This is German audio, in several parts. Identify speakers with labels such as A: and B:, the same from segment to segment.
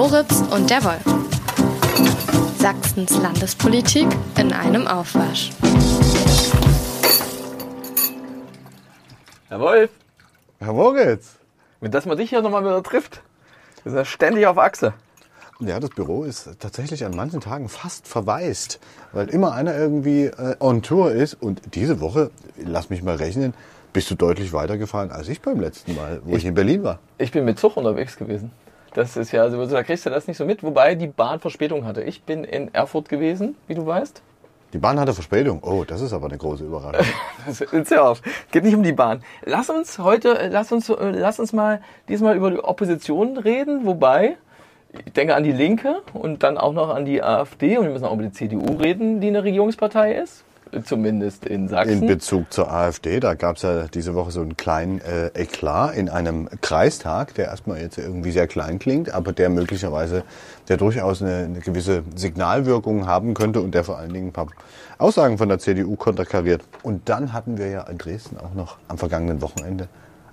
A: Moritz und der Wolf. Sachsens Landespolitik in einem Aufwasch.
B: Herr Wolf,
C: Herr Moritz.
B: mit dass man dich hier nochmal wieder trifft. Wir sind ja ständig auf Achse.
C: Ja, das Büro ist tatsächlich an manchen Tagen fast verwaist, weil immer einer irgendwie äh, on Tour ist. Und diese Woche, lass mich mal rechnen, bist du deutlich weitergefahren als ich beim letzten Mal, wo ich, in Berlin war.
B: Ich bin mit Zug unterwegs gewesen. Das ist ja, also da kriegst du das nicht so mit, wobei die Bahn Verspätung hatte. Ich bin in Erfurt gewesen, wie du weißt.
C: Die Bahn hatte Verspätung. Oh, das ist aber eine große Überraschung.
B: Das ist ja auf. Geht nicht um die Bahn. Lass uns heute, äh, lass uns, äh, lass uns mal diesmal über die Opposition reden, wobei ich denke an die Linke und dann auch noch an die AfD und wir müssen auch über die CDU reden, die eine Regierungspartei ist. Zumindest in Sachsen.
C: In Bezug zur AfD, da gab es ja diese Woche so einen kleinen äh, Eklat in einem Kreistag, der erstmal jetzt irgendwie sehr klein klingt, aber der möglicherweise, der durchaus eine, eine gewisse Signalwirkung haben könnte und der vor allen Dingen ein paar Aussagen von der CDU konterkariert. Und dann hatten wir ja in Dresden auch noch am vergangenen Wochenende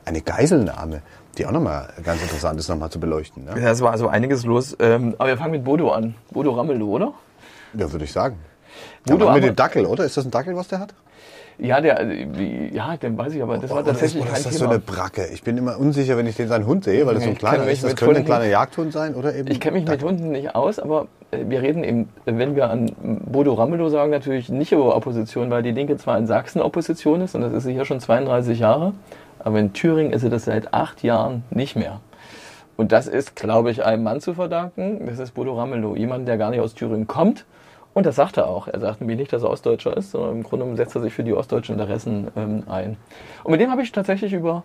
C: eine Geiselnahme, die auch nochmal ganz interessant ist, nochmal zu beleuchten. Ne?
B: Ja, es war also einiges los. Ähm, aber wir fangen mit Bodo an. Bodo Ramelow, oder?
C: Ja, würde ich sagen.
B: Bodo
C: Der Mann mit dem Dackel, oder? Ist das ein Dackel, was der hat?
B: Ja, der, äh, ja, den weiß ich, aber das war
C: Oder
B: tatsächlich
C: ist, oder ist das
B: Thema.
C: so eine Bracke? Ich bin immer unsicher, wenn ich den seinen Hund sehe, weil das so ein kleiner ist. Das
B: mit
C: könnte ein kleiner Jagdhund sein oder eben.
B: Ich kenne mich mit
C: Dackel.
B: Hunden nicht aus, aber äh, wir reden eben, wenn wir an Bodo Ramelow sagen, natürlich nicht über Opposition, weil die Linke zwar in Sachsen Opposition ist und das ist sie hier schon 32 Jahre, aber in Thüringen ist sie das seit acht Jahren nicht mehr. Und das ist, glaube ich, einem Mann zu verdanken. Das ist Bodo Ramelow, jemand, der gar nicht aus Thüringen kommt. Und das sagt er auch. Er sagt nämlich nicht, dass er Ostdeutscher ist, sondern im Grunde genommen setzt er sich für die ostdeutschen Interessen ähm, ein. Und mit dem habe ich tatsächlich über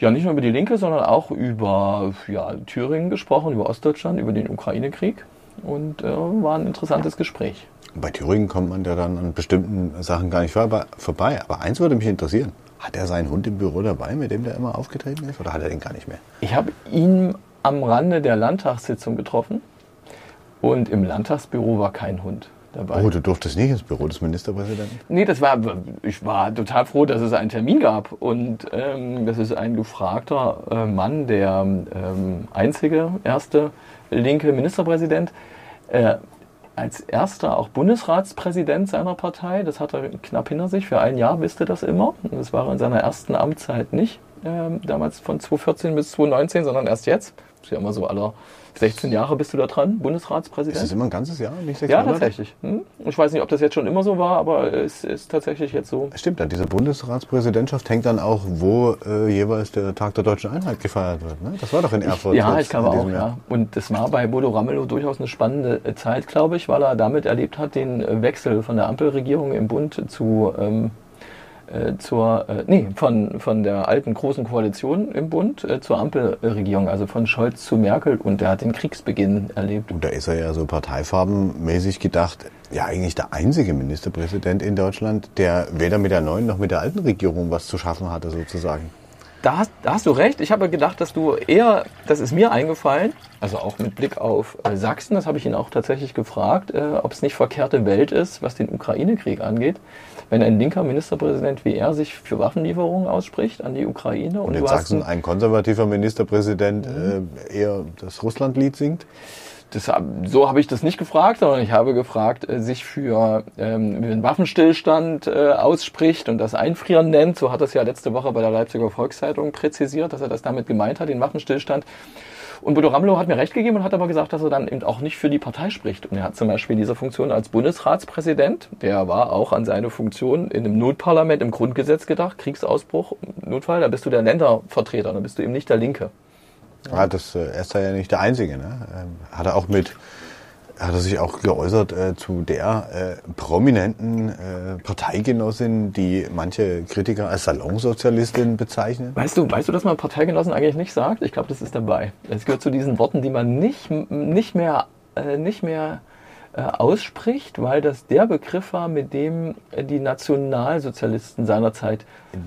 B: ja, nicht nur über die Linke, sondern auch über ja, Thüringen gesprochen, über Ostdeutschland, über den Ukraine-Krieg. Und äh, war ein interessantes Gespräch.
C: Bei Thüringen kommt man ja dann an bestimmten Sachen gar nicht vor- vorbei. Aber eins würde mich interessieren. Hat er seinen Hund im Büro dabei, mit dem der immer aufgetreten ist? Oder hat er den gar nicht mehr?
B: Ich habe ihn am Rande der Landtagssitzung getroffen und im Landtagsbüro war kein Hund dabei.
C: Oh, du durftest nicht ins Büro des Ministerpräsidenten?
B: Nee, das war, ich war total froh, dass es einen Termin gab. Und ähm, das ist ein gefragter äh, Mann, der ähm, einzige, erste linke Ministerpräsident. Äh, als erster auch Bundesratspräsident seiner Partei. Das hat er knapp hinter sich. Für ein Jahr wisste das immer. Das war in seiner ersten Amtszeit nicht. Ähm, damals von 2014 bis 2019, sondern erst jetzt. Ist ja immer so aller 16 Jahre bist du da dran,
C: Ist
B: Bundesratspräsident.
C: das immer ein ganzes Jahr, nicht sechs
B: Ja,
C: Monate?
B: tatsächlich. Hm? Ich weiß nicht, ob das jetzt schon immer so war, aber es ist tatsächlich jetzt so.
C: Stimmt, an dieser Bundesratspräsidentschaft hängt dann auch, wo äh, jeweils der Tag der deutschen Einheit gefeiert wird. Ne? Das war doch in Erfurt.
B: Ja,
C: jetzt
B: ich glaube auch,
C: Jahr.
B: ja. Und das war bei Bodo Ramelow durchaus eine spannende äh, Zeit, glaube ich, weil er damit erlebt hat, den äh, Wechsel von der Ampelregierung im Bund zu, ähm, äh, zur, äh, nee, von, von der alten großen Koalition im Bund äh, zur Ampelregierung, also von Scholz zu Merkel. Und er hat den Kriegsbeginn erlebt.
C: Und da ist er ja so parteifarbenmäßig gedacht, ja eigentlich der einzige Ministerpräsident in Deutschland, der weder mit der neuen noch mit der alten Regierung was zu schaffen hatte sozusagen.
B: Da hast, da hast du recht. Ich habe gedacht, dass du eher, das ist mir eingefallen, also auch mit Blick auf äh, Sachsen, das habe ich ihn auch tatsächlich gefragt, äh, ob es nicht verkehrte Welt ist, was den Ukraine-Krieg angeht, wenn ein linker Ministerpräsident wie er sich für Waffenlieferungen ausspricht an die Ukraine.
C: Und in
B: du hast
C: Sachsen ein konservativer Ministerpräsident äh, eher das Russlandlied singt.
B: Das, so habe ich das nicht gefragt, sondern ich habe gefragt, äh, sich für ähm, einen Waffenstillstand äh, ausspricht und das Einfrieren nennt. So hat es ja letzte Woche bei der Leipziger Volkszeitung präzisiert, dass er das damit gemeint hat, den Waffenstillstand. Und Bodo Ramelow hat mir recht gegeben und hat aber gesagt, dass er dann eben auch nicht für die Partei spricht. Und er hat zum Beispiel diese Funktion als Bundesratspräsident, der war auch an seine Funktion in einem Notparlament im Grundgesetz gedacht, Kriegsausbruch, Notfall, da bist du der Ländervertreter, da bist du eben nicht der Linke.
C: Ja, das, äh, er ist ja nicht der Einzige. Ne? Ähm, hat er auch mit, hat er sich auch geäußert äh, zu der äh, prominenten äh, Parteigenossin, die manche Kritiker als Salonsozialistin bezeichnen.
B: Weißt du, weißt du, dass man Parteigenossen eigentlich nicht sagt? Ich glaube, das ist dabei. Es gehört zu diesen Worten, die man nicht, nicht mehr, äh, nicht mehr ausspricht, weil das der Begriff war, mit dem äh, die Nationalsozialisten seinerzeit.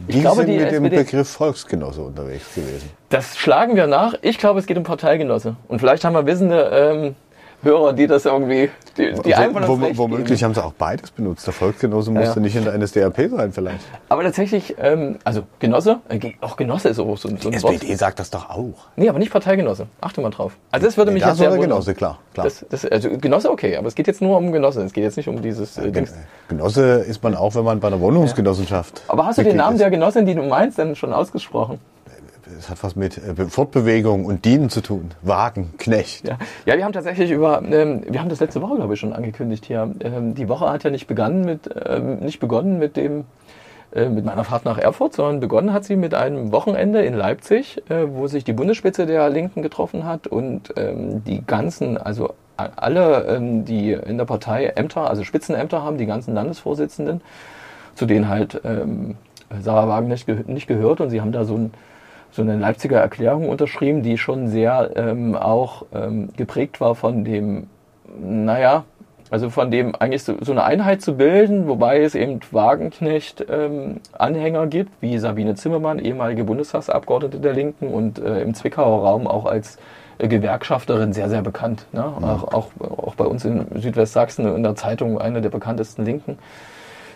C: Die sind mit dem Begriff Volksgenosse unterwegs gewesen.
B: Das schlagen wir nach. Ich glaube, es geht um Parteigenosse. Und vielleicht haben wir wissende ähm, Hörer, die das irgendwie, die, die einfach
C: wo, wo, Womöglich geben. haben sie auch beides benutzt. Der Volksgenosse musste ja. nicht in der NSDAP sein vielleicht.
B: Aber tatsächlich, ähm, also Genosse, äh, auch Genosse ist auch so,
C: so ein SPD Wort. sagt das doch auch.
B: Nee, aber nicht Parteigenosse. Achte mal drauf. Also das würde nee, mich
C: jetzt sehr Genosse, klar. klar.
B: Das, das, also Genosse okay, aber es geht jetzt nur um Genosse. Es geht jetzt nicht um dieses äh, Dings.
C: Genosse ist man auch, wenn man bei einer Wohnungsgenossenschaft.
B: Aber hast du den Namen ist. der Genossin, die du meinst, denn schon ausgesprochen?
C: Es hat was mit äh, Fortbewegung und Dienen zu tun. Wagen, Knecht.
B: Ja, ja wir haben tatsächlich über, ähm, wir haben das letzte Woche, glaube ich, schon angekündigt hier. Ähm, die Woche hat ja nicht begonnen mit, ähm, nicht begonnen mit dem, äh, mit meiner Fahrt nach Erfurt, sondern begonnen hat sie mit einem Wochenende in Leipzig, äh, wo sich die Bundesspitze der Linken getroffen hat und ähm, die ganzen, also alle, ähm, die in der Partei Ämter, also Spitzenämter haben, die ganzen Landesvorsitzenden, zu denen halt ähm, Sarah Wagen nicht gehört und sie haben da so ein so eine Leipziger Erklärung unterschrieben, die schon sehr ähm, auch ähm, geprägt war von dem, naja, also von dem eigentlich so, so eine Einheit zu bilden, wobei es eben Wagenknecht-Anhänger ähm, gibt, wie Sabine Zimmermann, ehemalige Bundestagsabgeordnete der Linken und äh, im Zwickauer Raum auch als äh, Gewerkschafterin sehr, sehr bekannt. Ne? Mhm. Auch, auch, auch bei uns in Südwestsachsen in der Zeitung eine der bekanntesten Linken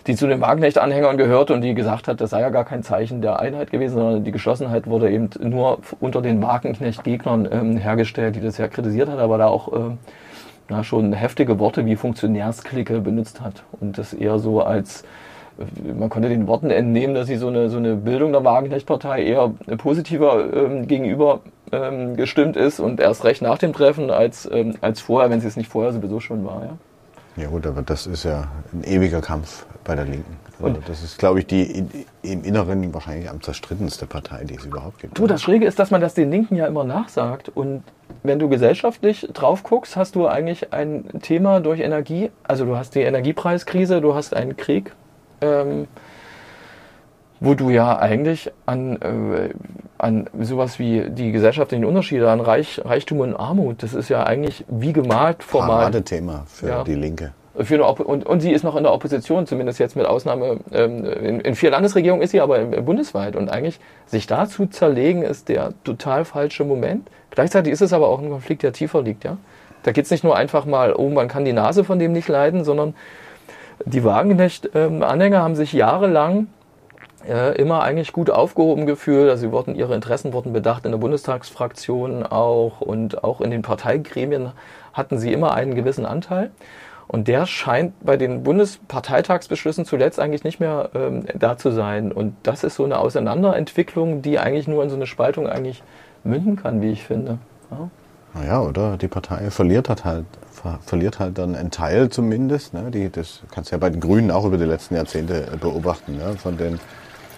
B: die zu den Wagenknecht-Anhängern gehörte und die gesagt hat, das sei ja gar kein Zeichen der Einheit gewesen, sondern die Geschlossenheit wurde eben nur unter den Wagenknecht-Gegnern ähm, hergestellt, die das ja kritisiert hat, aber da auch äh, na, schon heftige Worte wie Funktionärsklicke benutzt hat und das eher so als man konnte den Worten entnehmen, dass sie so eine, so eine Bildung der Wagenknecht-Partei eher positiver ähm, gegenüber ähm, gestimmt ist und erst recht nach dem Treffen als, ähm, als vorher, wenn sie es nicht vorher sowieso schon war. Ja?
C: Ja gut, aber das ist ja ein ewiger Kampf bei der Linken. Also das ist, glaube ich, die im Inneren wahrscheinlich am zerstrittenste Partei, die es überhaupt gibt.
B: Du, das Schräge ist, dass man das den Linken ja immer nachsagt. Und wenn du gesellschaftlich drauf guckst, hast du eigentlich ein Thema durch Energie. Also du hast die Energiepreiskrise, du hast einen Krieg, ähm, wo du ja eigentlich an, äh, an sowas wie die gesellschaftlichen Unterschiede, an Reich, Reichtum und Armut, das ist ja eigentlich wie gemalt
C: formal. Thema für ja. die Linke.
B: Und, und sie ist noch in der Opposition, zumindest jetzt mit Ausnahme, ähm, in, in vier Landesregierungen ist sie aber bundesweit. Und eigentlich sich da zu zerlegen, ist der total falsche Moment. Gleichzeitig ist es aber auch ein Konflikt, der tiefer liegt. Ja? Da geht es nicht nur einfach mal, oh, man kann die Nase von dem nicht leiden, sondern die Wagenknecht-Anhänger haben sich jahrelang äh, immer eigentlich gut aufgehoben gefühlt. Also sie wurden, ihre Interessen wurden bedacht in der Bundestagsfraktion auch und auch in den Parteigremien hatten sie immer einen gewissen Anteil. Und der scheint bei den Bundesparteitagsbeschlüssen zuletzt eigentlich nicht mehr ähm, da zu sein. Und das ist so eine Auseinanderentwicklung, die eigentlich nur in so eine Spaltung eigentlich münden kann, wie ich finde.
C: Ja. Naja, oder die Partei verliert hat halt, ver verliert halt dann einen Teil zumindest. Ne? Die, das kannst du ja bei den Grünen auch über die letzten Jahrzehnte beobachten. Ne? Von den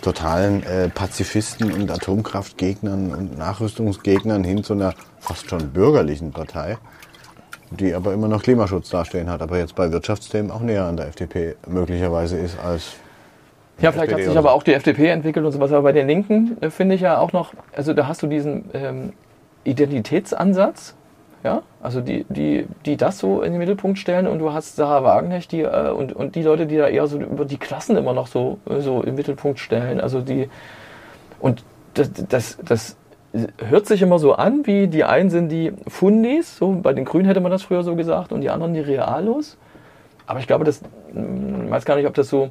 C: totalen äh, Pazifisten und Atomkraftgegnern und Nachrüstungsgegnern hin zu einer fast schon bürgerlichen Partei die aber immer noch Klimaschutz dastehen hat, aber jetzt bei Wirtschaftsthemen auch näher an der FDP möglicherweise ist als.
B: Ja, vielleicht hat sich aber auch die FDP entwickelt und sowas, aber bei den Linken äh, finde ich ja auch noch, also da hast du diesen ähm, Identitätsansatz, ja, also die, die, die das so in den Mittelpunkt stellen und du hast Sarah Wagenknecht die, äh, und, und die Leute, die da eher so über die Klassen immer noch so, so im Mittelpunkt stellen, also die, und das, das, das hört sich immer so an, wie die einen sind die Fundis, so bei den Grünen hätte man das früher so gesagt, und die anderen die Realos. Aber ich glaube, das, ich hm, weiß gar nicht, ob das so,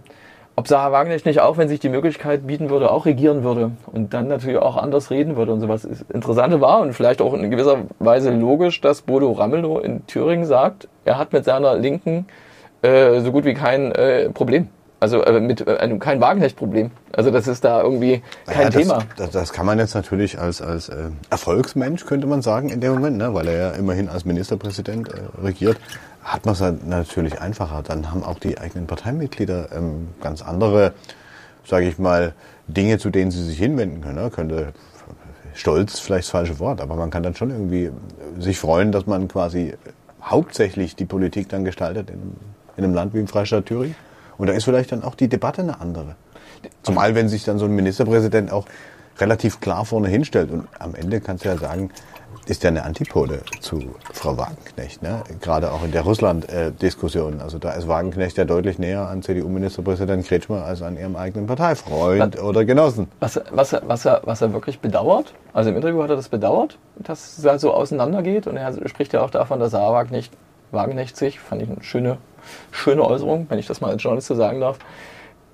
B: ob Sarah Wagenknecht nicht auch, wenn sich die Möglichkeit bieten würde, auch regieren würde und dann natürlich auch anders reden würde und sowas. Das Interessante war und vielleicht auch in gewisser Weise logisch, dass Bodo Ramelow in Thüringen sagt, er hat mit seiner Linken äh, so gut wie kein äh, Problem. Also äh, mit äh, einem kein Wagenknecht-Problem. Also das ist da irgendwie kein ja,
C: das,
B: Thema.
C: Das, das, kann man jetzt natürlich als, als äh, Erfolgsmensch, könnte man sagen, in dem Moment, ne? weil er ja immerhin als Ministerpräsident äh, regiert, hat man es natürlich einfacher. Dann haben auch die eigenen Parteimitglieder ähm, ganz andere, sage ich mal, Dinge, zu denen sie sich hinwenden können. Ne? Könnte Stolz vielleicht das falsche Wort, aber man kann dann schon irgendwie sich freuen, dass man quasi hauptsächlich die Politik dann gestaltet in, in einem Land wie im Freistaat Thüringen. Und da ist vielleicht dann auch die Debatte eine andere. Zumal, wenn sich dann so ein Ministerpräsident auch relativ klar vorne hinstellt. Und am Ende kannst du ja sagen, ist ja eine Antipode zu Frau Wagenknecht. Ne? Gerade auch in der Russland-Diskussion. Also da ist Wagenknecht ja deutlich näher an CDU-Ministerpräsident Kretschmer als an ihrem eigenen Parteifreund was, oder Genossen.
B: Was, was, was, er, was er wirklich bedauert, also im Interview hat er das bedauert, dass es da so auseinandergeht. Und er spricht ja auch davon, dass Sarah Wagenknecht Wagenknecht sich, fand ich eine schöne, schöne Äußerung, wenn ich das mal als Journalist so sagen darf,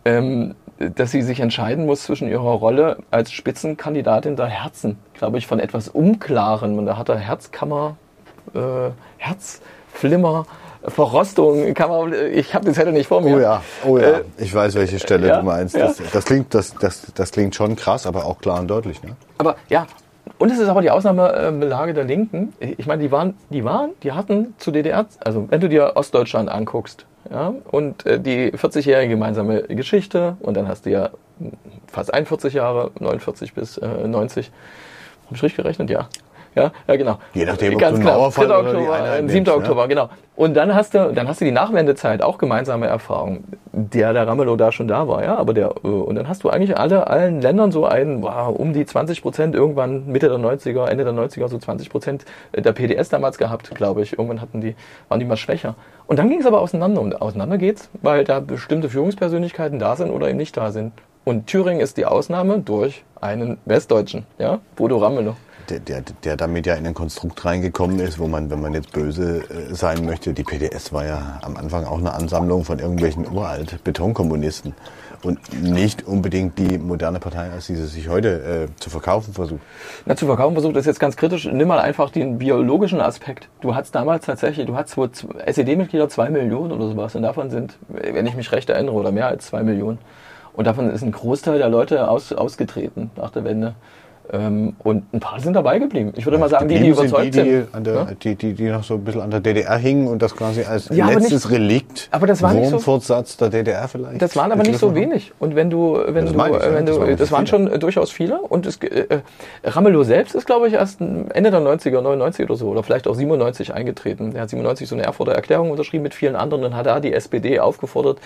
B: ähm, dass sie sich entscheiden muss zwischen ihrer Rolle als Spitzenkandidatin der Herzen, glaube ich, von etwas Unklaren. Und da hat er Herzkammer, äh, Herzflimmer, Verrostung, kann man, ich habe den Zettel nicht vor mir.
C: Oh ja, oh ja.
B: Äh,
C: ich weiß, welche Stelle
B: ja,
C: du meinst.
B: ja.
C: Das, das, klingt, das, das, das klingt schon krass, aber auch klar und deutlich. Ne?
B: Aber ja, und es ist aber die Ausnahmelage der Linken. Ich meine, die waren, die waren, die hatten zu DDR, also wenn du dir Ostdeutschland anguckst, ja, und äh, die 40-jährige gemeinsame Geschichte, und dann hast du ja fast 41 Jahre, 49 bis äh, 90. Hab ich richtig gerechnet? Ja. Ja, ja, genau.
C: Je nachdem, ob
B: Ganz
C: du einen
B: genau.
C: Mauerfall
B: 3.
C: oder die
B: Oktober,
C: Einheit
B: äh, 7.
C: nimmst, ja.
B: Oktober, genau. Und dann hast du, dann hast du die Nachwendezeit, auch gemeinsame Erfahrung, der der Ramelow da schon da war, ja, aber der, äh, und dann hast du eigentlich alle, allen Ländern so einen, wow, um die 20 Prozent irgendwann Mitte der 90er, Ende der 90er, so 20 Prozent der PDS damals gehabt, glaube ich. Irgendwann hatten die, waren die mal schwächer. Und dann ging es aber auseinander und auseinander geht's, weil da bestimmte Führungspersönlichkeiten da sind oder eben nicht da sind. Und Thüringen ist die Ausnahme durch einen Westdeutschen, ja, Bodo Ramelow.
C: Der, der, der damit ja in ein Konstrukt reingekommen ist, wo man, wenn man jetzt böse äh, sein möchte, die PDS war ja am Anfang auch eine Ansammlung von irgendwelchen uralt Betonkommunisten und nicht unbedingt die moderne Partei, als sie sich heute äh, zu verkaufen versucht.
B: Na, zu verkaufen versucht, ist jetzt ganz kritisch. Nimm mal einfach den biologischen Aspekt. Du hattest damals tatsächlich, du hattest SED-Mitglieder zwei Millionen oder sowas und davon sind, wenn ich mich recht erinnere, oder mehr als zwei Millionen. Und davon ist ein Großteil der Leute aus, ausgetreten nach der Wende. Ähm, und ein paar sind dabei geblieben. Ich würde mal sagen, die, die überzeugt
C: sind. Die, die, der,
B: Ja?
C: die, die, die noch so ein bisschen an der DDR hingen und das quasi als
B: Ja, aber
C: letztes
B: nicht-
C: Relikt,
B: aber das war nicht so-
C: Wurmfortsatz der DDR vielleicht.
B: Das waren aber nicht so wenig. Und wenn du, wenn
C: Das
B: du,
C: ich, ja.
B: wenn
C: Das
B: du,
C: waren
B: das waren
C: viele.
B: schon äh, durchaus viele. Und es, äh, Ramelow selbst ist, glaube ich, erst Ende der 90er, 99 oder so, oder vielleicht auch 97 eingetreten. Er hat 97 so eine Erfurter Erklärung unterschrieben mit vielen anderen und hat da die SPD aufgefordert,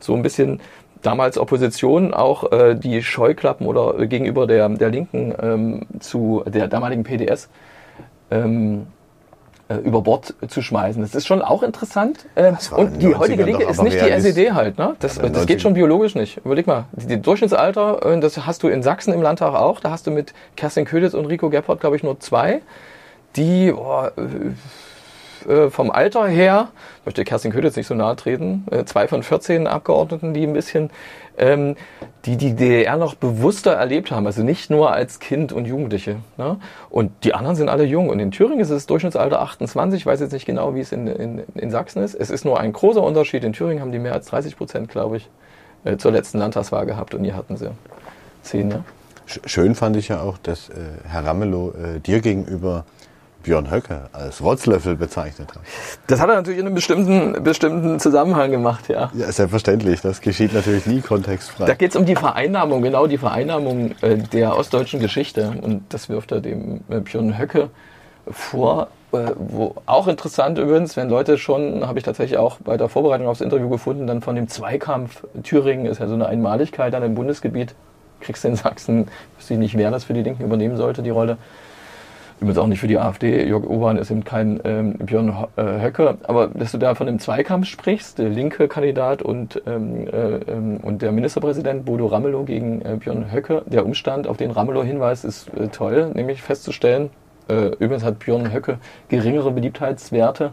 B: so ein bisschen damals Opposition auch äh, die Scheuklappen oder äh, gegenüber der, der Linken ähm, zu der damaligen PDS ähm, äh, über Bord zu schmeißen. Das ist schon auch interessant. Äh,
C: in
B: und die heutige
C: 90ern
B: Linke ist nicht die SED halt. Ne? Das,
C: Ja, den
B: das geht
C: 90ern.
B: schon biologisch nicht. Überleg mal, die, die Durchschnittsalter, äh, das hast du in Sachsen im Landtag auch. Da hast du mit Kerstin Köditz und Rico Gebhardt, glaube ich, nur zwei, die oh, äh, vom Alter her, möchte Kerstin Köditz nicht so nahe treten, äh, zwei von 14 Abgeordneten, die ein bisschen ähm, die die DDR noch bewusster erlebt haben, also nicht nur als Kind und Jugendliche. Ne? Und die anderen sind alle jung. Und in Thüringen ist es Durchschnittsalter 28, ich weiß jetzt nicht genau, wie es in, in, in Sachsen ist. Es ist nur ein großer Unterschied. In Thüringen haben die mehr als 30 Prozent, glaube ich, äh, zur letzten Landtagswahl gehabt und hier hatten sie 10. Ne?
C: Sch- Schön fand ich ja auch, dass äh, Herr Ramelow äh, dir gegenüber Björn Höcke als Rotzlöffel bezeichnet hat.
B: Das hat er natürlich in einem bestimmten, bestimmten Zusammenhang gemacht, ja.
C: Ja, selbstverständlich. Das geschieht natürlich nie kontextfrei.
B: Da geht es um die Vereinnahmung, genau die Vereinnahmung äh, der ostdeutschen Geschichte. Und das wirft er dem äh, Björn Höcke vor. Äh, wo auch interessant übrigens, wenn Leute schon, habe ich tatsächlich auch bei der Vorbereitung aufs Interview gefunden, dann von dem Zweikampf Thüringen ist ja so eine Einmaligkeit an dem Bundesgebiet. Kriegst du in Sachsen, wüsste ich nicht, wer das für die Linken übernehmen sollte, die Rolle. Übrigens auch nicht für die AfD. Jörg Obern ist eben kein ähm, Björn äh, Höcke. Aber dass du da von dem Zweikampf sprichst, der linke Kandidat und, ähm, äh, ähm, und der Ministerpräsident Bodo Ramelow gegen äh, Björn Höcke. Der Umstand, auf den Ramelow hinweist, ist äh, toll, nämlich festzustellen, äh, übrigens hat Björn Höcke geringere Beliebtheitswerte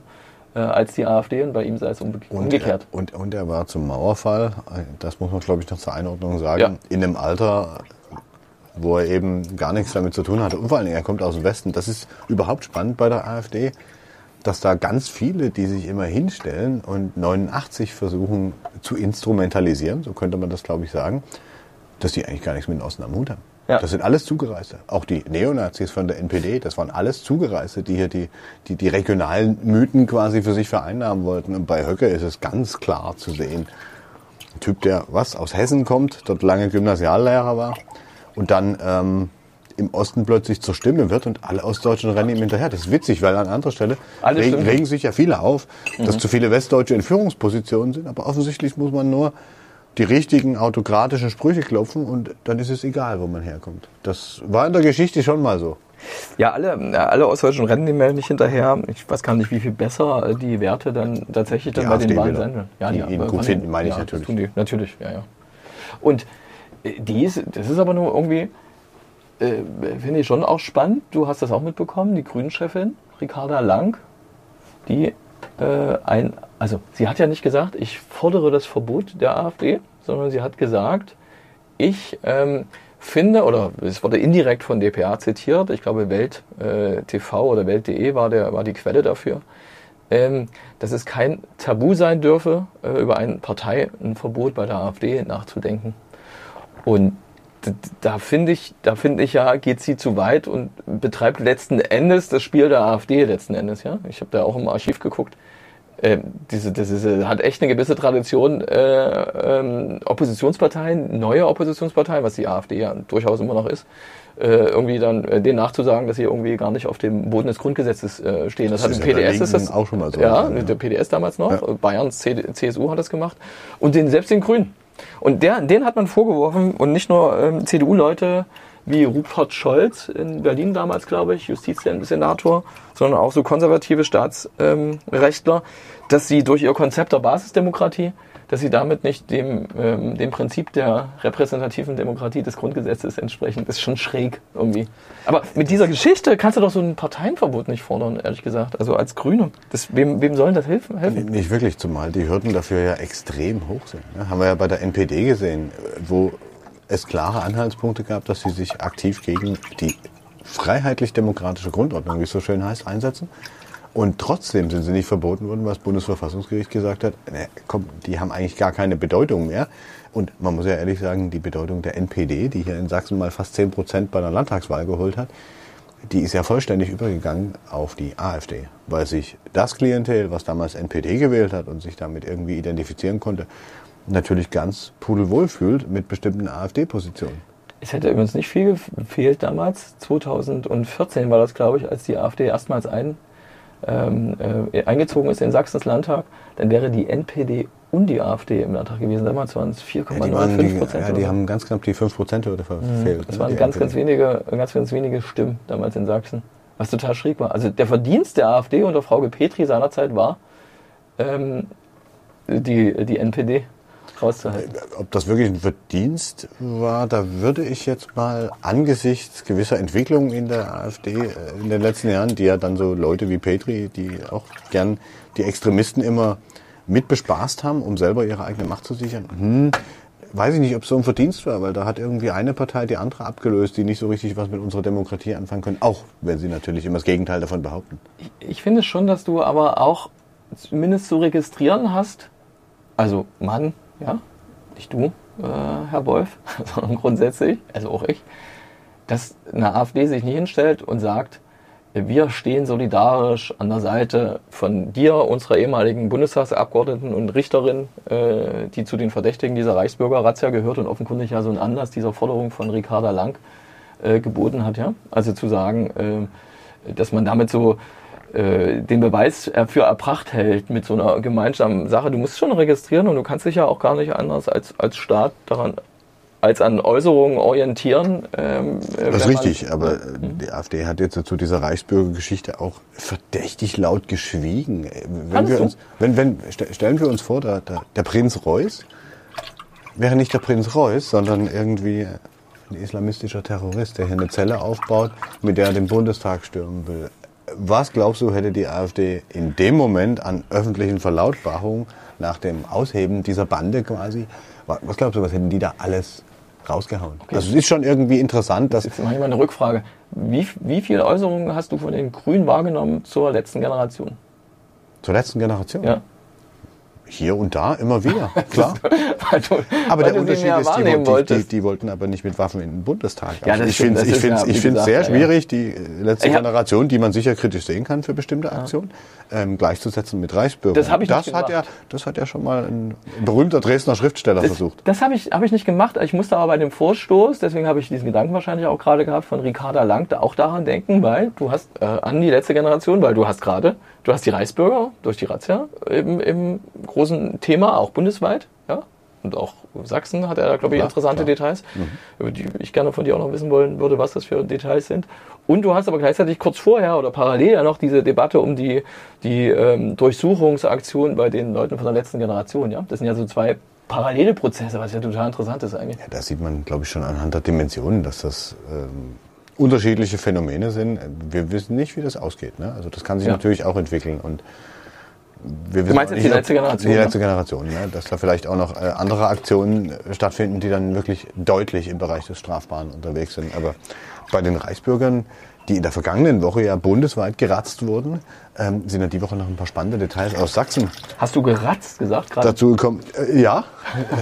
B: äh, als die AfD und bei ihm sei es umge
C: Und
B: umgekehrt.
C: Er, und, und er war zum Mauerfall, das muss man glaube ich noch zur Einordnung sagen,
B: Ja.
C: in einem Alter, wo er eben gar nichts damit zu tun hatte. Und vor allen Dingen, er kommt aus dem Westen. Das ist überhaupt spannend bei der AfD, dass da ganz viele, die sich immer hinstellen und 89 versuchen zu instrumentalisieren, so könnte man das glaube ich sagen, dass die eigentlich gar nichts mit dem Osten am Hut haben.
B: Ja.
C: Das sind alles Zugereiste. Auch die Neonazis von der NPD, das waren alles Zugereiste, die hier die, die, die regionalen Mythen quasi für sich vereinnahmen wollten. Und bei Höcke ist es ganz klar zu sehen. Ein Typ, der was aus Hessen kommt, dort lange Gymnasiallehrer war und dann ähm, im Osten plötzlich zur Stimme wird und alle Ostdeutschen rennen ihm hinterher. Das ist witzig, weil an anderer Stelle
B: Alles
C: regen, sich ja viele auf, dass zu viele Westdeutsche in Führungspositionen sind, aber offensichtlich muss man nur die richtigen autokratischen Sprüche klopfen und dann ist es egal, wo man herkommt. Das war in der Geschichte schon mal so.
B: Ja, alle, alle Ostdeutschen rennen dem nicht hinterher. Ich weiß gar nicht, wie viel besser die Werte dann tatsächlich dann
C: Die
B: bei den
C: AfD
B: Wahlen
C: wieder.
B: sein werden. Ja,
C: Die
B: ja,
C: ihn gut finden, meine ich
B: ja,
C: natürlich.
B: Das tun die, natürlich, ja, ja. Und die ist, das ist aber nur irgendwie, äh, finde ich schon auch spannend. Du hast das auch mitbekommen, die Grünen-Chefin, Ricarda Lang, die äh, ein, also sie hat ja nicht gesagt, ich fordere das Verbot der AfD, sondern sie hat gesagt, ich ähm, finde, oder es wurde indirekt von dpa zitiert, ich glaube Welt äh, TV oder Welt.de war, der, war die Quelle dafür, ähm, dass es kein Tabu sein dürfe, äh, über ein Parteienverbot bei der AfD nachzudenken. Und da finde ich, da finde ich ja, geht sie zu weit und betreibt letzten Endes das Spiel der AfD letzten Endes, ja. Ich habe da auch im Archiv geguckt. Äh, diese, das ist, hat echt eine gewisse Tradition, äh, ähm, Oppositionsparteien, neue Oppositionsparteien, was die AfD ja durchaus immer noch ist, äh, irgendwie dann äh, denen nachzusagen, dass sie irgendwie gar nicht auf dem Boden des Grundgesetzes äh, stehen. Das, das hat im PDS ist das
C: auch schon mal so.
B: Ja, ja. der PDS damals noch, ja. Bayerns CSU hat das gemacht und den selbst den Grünen. Und der, den hat man vorgeworfen und nicht nur ähm, CDU-Leute wie Rupert Scholz in Berlin damals, glaube ich, Justizsenator, sondern auch so konservative Staatsrechtler, ähm, dass sie durch ihr Konzept der Basisdemokratie, dass sie damit nicht dem, ähm, dem Prinzip der repräsentativen Demokratie des Grundgesetzes entsprechen. Das ist schon schräg irgendwie. Aber mit dieser Geschichte kannst du doch so ein Parteienverbot nicht fordern, ehrlich gesagt. Also als Grüne. Das, wem, wem sollen das helfen? helfen?
C: Nicht wirklich, zumal die Hürden dafür ja extrem hoch sind. Ne? Haben wir ja bei der NPD gesehen, wo es klare Anhaltspunkte gab, dass sie sich aktiv gegen die freiheitlich-demokratische Grundordnung, wie es so schön heißt, einsetzen. Und trotzdem sind sie nicht verboten worden, was das Bundesverfassungsgericht gesagt hat. Ne, komm, die haben eigentlich gar keine Bedeutung mehr. Und man muss ja ehrlich sagen, die Bedeutung der NPD, die hier in Sachsen mal fast 10 Prozent bei der Landtagswahl geholt hat, die ist ja vollständig übergegangen auf die AfD, weil sich das Klientel, was damals NPD gewählt hat und sich damit irgendwie identifizieren konnte, natürlich ganz pudelwohl fühlt mit bestimmten AfD-Positionen.
B: Es hätte übrigens nicht viel gefehlt damals. 2014 war das, glaube ich, als die AfD erstmals ein, ähm, äh, eingezogen ist in Sachsens Landtag. Dann wäre die NPD und die AfD im Landtag gewesen. Damals waren es 4,95 Prozent.
C: Ja, die, haben ganz knapp die 5 Prozent Hürde verfehlt.
B: Mhm. Das waren ganz, ganz wenige, ganz, ganz wenige Stimmen damals in Sachsen. Was total schräg war. Also der Verdienst der AfD unter Frau Petri seinerzeit war ähm, die, die NPD rauszuhalten.
C: Ob das wirklich ein Verdienst war, da würde ich jetzt mal angesichts gewisser Entwicklungen in der AfD äh, in den letzten Jahren, die ja dann so Leute wie Petri, die auch gern die Extremisten immer mit bespaßt haben, um selber ihre eigene Macht zu sichern, hm, weiß ich nicht, ob es so ein Verdienst war, weil da hat irgendwie eine Partei die andere abgelöst, die nicht so richtig was mit unserer Demokratie anfangen können, auch wenn sie natürlich immer das Gegenteil davon behaupten.
B: Ich, ich finde schon, dass du aber auch zumindest zu registrieren hast, also Mann, ja, nicht du, äh, Herr Wolf, sondern grundsätzlich, also auch ich, dass eine AfD sich nicht hinstellt und sagt, wir stehen solidarisch an der Seite von dir, unserer ehemaligen Bundestagsabgeordneten und Richterin, äh, die zu den Verdächtigen dieser Reichsbürger-Razzia gehört und offenkundig ja so einen Anlass dieser Forderung von Ricarda Lang äh, geboten hat, ja. Also zu sagen, äh, dass man damit so äh, den Beweis für erbracht hält mit so einer gemeinsamen Sache. Du musst schon registrieren und du kannst dich ja auch gar nicht anders als, als Staat daran als an Äußerungen orientieren.
C: Ähm, das ist richtig, aber mhm. die AfD hat jetzt zu dieser Reichsbürgergeschichte auch verdächtig laut geschwiegen. Wenn wir uns, wenn, wenn, stellen wir uns vor, der, der, der Prinz Reuß wäre nicht der Prinz Reuß, sondern irgendwie ein islamistischer Terrorist, der hier eine Zelle aufbaut, mit der er den Bundestag stürmen will was glaubst du, hätte die AfD in dem Moment an öffentlichen Verlautbarungen nach dem Ausheben dieser Bande quasi, was glaubst du, was hätten die da alles rausgehauen? Okay. Also es ist schon irgendwie interessant, dass...
B: Jetzt mache ich mal eine Rückfrage. Wie, wie viele Äußerungen hast du von den Grünen wahrgenommen zur letzten Generation?
C: Zur letzten Generation?
B: Ja.
C: Hier und da, immer wieder, klar. du, aber der Unterschied ist, die, die, die, wollten aber nicht mit Waffen in den Bundestag. Ja, also ich finde es ich find's, ich find's sehr schwierig, die letzte ja. Generation, die man sicher kritisch sehen kann für bestimmte Aktionen, ähm, gleichzusetzen mit Reichsbürgern.
B: Das, ich
C: das hat ja, das hat ja schon mal ein berühmter Dresdner Schriftsteller
B: das,
C: versucht.
B: Das habe ich, hab ich nicht gemacht. Ich musste aber bei dem Vorstoß, deswegen habe ich diesen Gedanken wahrscheinlich auch gerade gehabt, von Ricarda Lang, auch daran denken, weil du hast äh, an die letzte Generation, weil du hast gerade Du hast die Reichsbürger durch die Razzia im, im großen Thema, auch bundesweit, ja. Und auch Sachsen hat er da, glaube ich, interessante klar. Details, mhm. über die ich gerne von dir auch noch wissen wollen würde, was das für Details sind. Und du hast aber gleichzeitig kurz vorher oder parallel ja noch diese Debatte um die, die ähm, Durchsuchungsaktion bei den Leuten von der letzten Generation, ja. Das sind ja so zwei parallele Prozesse, was ja total interessant ist eigentlich. Ja,
C: da sieht man, glaube ich, schon anhand der Dimensionen, dass das ähm, unterschiedliche Phänomene sind. Wir wissen nicht, wie das ausgeht. Ne? Also das kann sich ja. natürlich auch entwickeln. Und wir
B: Du meinst jetzt die letzte Generation,
C: Die
B: ne?
C: letzte Generation, ne? dass da vielleicht auch noch äh, andere Aktionen äh, stattfinden, die dann wirklich deutlich im Bereich des Strafbaren unterwegs sind. Aber bei den Reichsbürgern, die in der vergangenen Woche ja bundesweit geratzt wurden, ähm, sind ja die Woche noch ein paar spannende Details aus Sachsen
B: Hast du geratzt gesagt gerade?
C: dazu gekommen. Äh, ja,